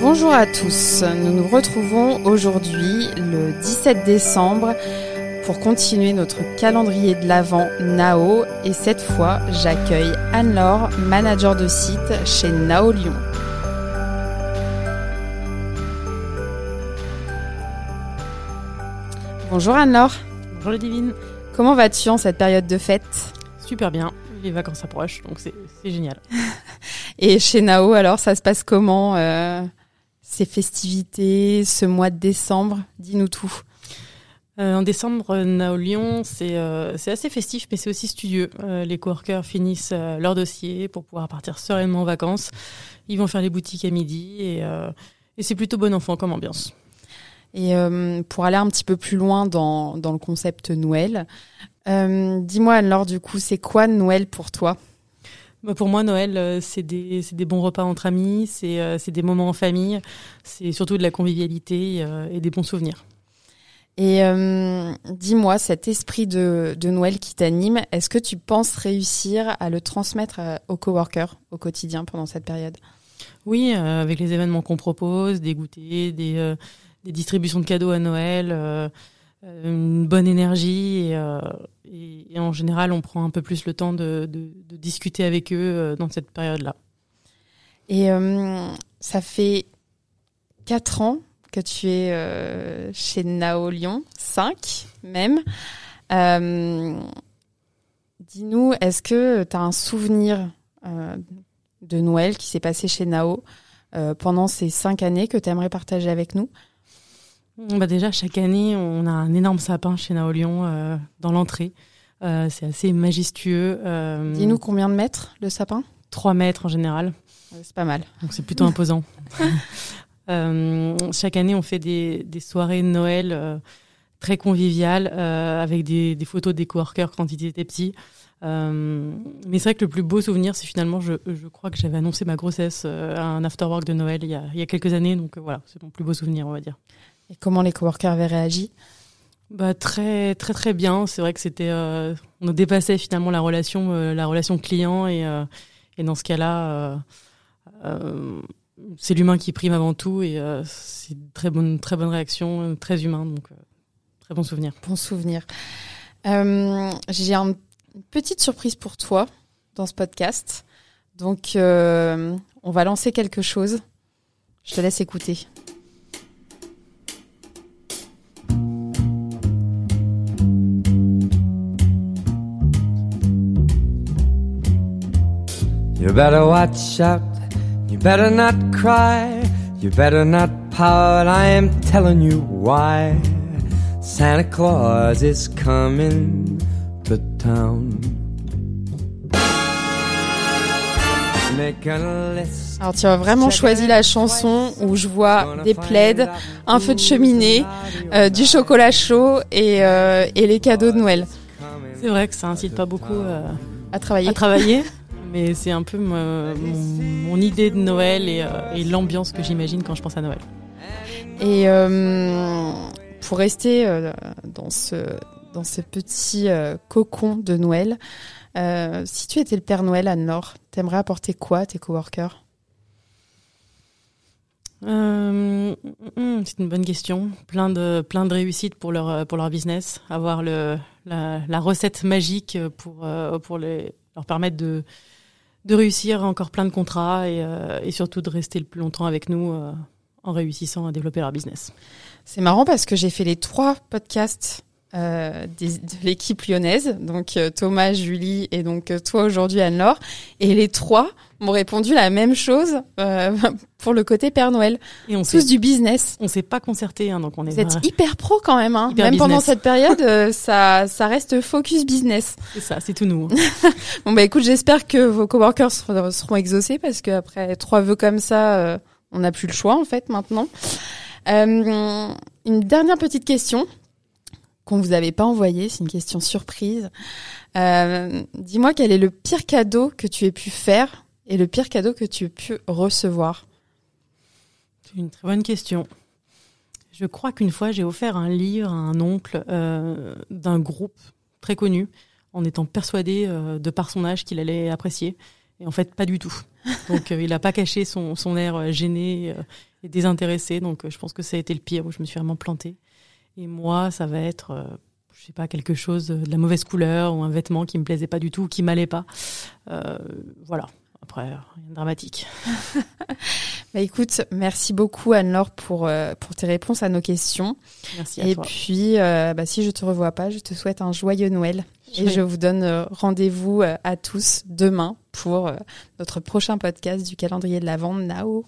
Bonjour à tous, nous nous retrouvons aujourd'hui le 17 décembre pour continuer notre calendrier de l'Avent Nao et cette fois j'accueille Anne-Laure, manager de site chez Nao Lyon. Bonjour Anne-Laure. Bonjour. Comment vas-tu en cette période de fête? Super bien, les vacances approchent donc c'est génial. et chez Nao alors ça se passe comment euh, ces festivités, ce mois de décembre? Dis-nous tout. Euh, en décembre, Nao Lyon, c'est euh, assez festif, mais c'est aussi studieux. Euh, les coworkers finissent euh, leur dossier pour pouvoir partir sereinement en vacances. Ils vont faire les boutiques à midi et, euh, et c'est plutôt bon enfant comme ambiance. Et euh, pour aller un petit peu plus loin dans, dans le concept Noël, euh, dis-moi alors du coup, c'est quoi Noël pour toi? Pour moi, Noël, euh, c'est des, des bons repas entre amis, c'est euh, c'est des moments en famille, c'est surtout de la convivialité euh, et des bons souvenirs. Et euh, dis-moi, cet esprit de, de Noël qui t'anime, est-ce que tu penses réussir à le transmettre aux coworkers au quotidien pendant cette période? Oui, euh, avec les événements qu'on propose, des goûters, des, euh, des distributions de cadeaux à Noël, une bonne énergie. Et, et- et en général, on prend un peu plus le temps de discuter avec eux euh, dans cette période-là. Et euh, ça fait quatre ans que tu es euh, chez Nao Lyon, cinq même. Euh, Dis-nous, est-ce que tu as un souvenir euh, de Noël qui s'est passé chez Nao pendant ces cinq années que tu aimerais partager avec nous? Bah déjà, chaque année, on a un énorme sapin chez Naolion euh, dans l'entrée. Euh, c'est assez majestueux. Euh, Dis-nous combien de mètres le sapin 3 mètres en général. C'est pas mal. Donc c'est plutôt imposant. Euh, chaque année, on fait des, des soirées de Noël euh, très conviviales euh, avec des, des photos des coworkers quand ils étaient petits. Mais c'est vrai que le plus beau souvenir, c'est finalement, je, je crois que j'avais annoncé ma grossesse à un afterwork de Noël il y a, il y a quelques années. Donc voilà, c'est mon plus beau souvenir, on va dire. Et comment les coworkers avaient réagi? Bah très très très bien. C'est vrai que c'était, euh, on dépassait finalement la relation, euh, la relation client et euh, et dans ce cas-là, euh, c'est l'humain qui prime avant tout et c'est une très bonne très bonne réaction, très humain donc très bon souvenir. Bon souvenir. J'ai un- une petite surprise pour toi dans ce podcast. Donc, on va lancer quelque chose. Je te laisse écouter. You better watch out. You better not cry. You better not pout. I am telling you why. Santa Claus is coming to town. Make a list. Alors, tu as vraiment choisi la chanson où je vois des plaids, un feu de cheminée, euh, du chocolat chaud et, euh, et les cadeaux de Noël C'est vrai que ça incite pas beaucoup euh, à travailler. à travailler, mais c'est un peu mon, mon idée de Noël et, euh, et l'ambiance que j'imagine quand je pense à Noël. Et euh, pour rester euh, dans ce dans ce petit cocon de Noël, euh, si tu étais le Père Noël, Anne-Laure, t'aimerais apporter quoi à tes coworkers? Euh, hum, c'est une bonne question. Plein de plein de réussites pour leur pour leur business. Avoir le la, la recette magique pour pour les leur permettre de de réussir encore plein de contrats et, euh, et surtout de rester le plus longtemps avec nous euh, en réussissant à développer leur business. C'est marrant parce que j'ai fait les trois podcasts euh, des- de l'équipe lyonnaise, donc euh, Thomas, Julie et donc euh, toi aujourd'hui Anne-Laure, et les trois m'ont répondu la même chose euh, pour le côté Père Noël. Et on Tous du business. on s'est pas concerté hein, donc on est Vous êtes hyper pro quand même, hein. Même pendant cette période, ça, ça reste focus business. c'est ça, c'est tout nous. Bon bah écoute, j'espère que vos coworkers seront, seront exaucés parce qu'après trois vœux comme ça, euh, on n'a plus le choix en fait maintenant. Euh, une dernière petite question qu'on vous avait pas envoyée, c'est une question surprise. Euh, Dis-moi quel est le pire cadeau que tu aies pu faire et le pire cadeau que tu aies pu recevoir. C'est une très bonne question. Je crois qu'une fois, j'ai offert un livre à un oncle euh, d'un groupe très connu, en étant persuadé euh, de par son âge qu'il allait apprécier. Et en fait, pas du tout. Donc il n'a pas caché son, son air gêné et désintéressé. Donc je pense que ça a été le pire où je me suis vraiment plantée. Et moi, ça va être je sais pas quelque chose de la mauvaise couleur ou un vêtement qui me plaisait pas du tout ou qui m'allait pas. voilà. Après, rien de dramatique. bah écoute, merci beaucoup Anne-Laure pour, euh, pour tes réponses à nos questions. Merci à Et toi. puis, euh, bah, si je te revois pas, je te souhaite un joyeux Noël. Et je vous donne euh, rendez-vous à tous demain pour notre prochain podcast du calendrier de la vente Nao.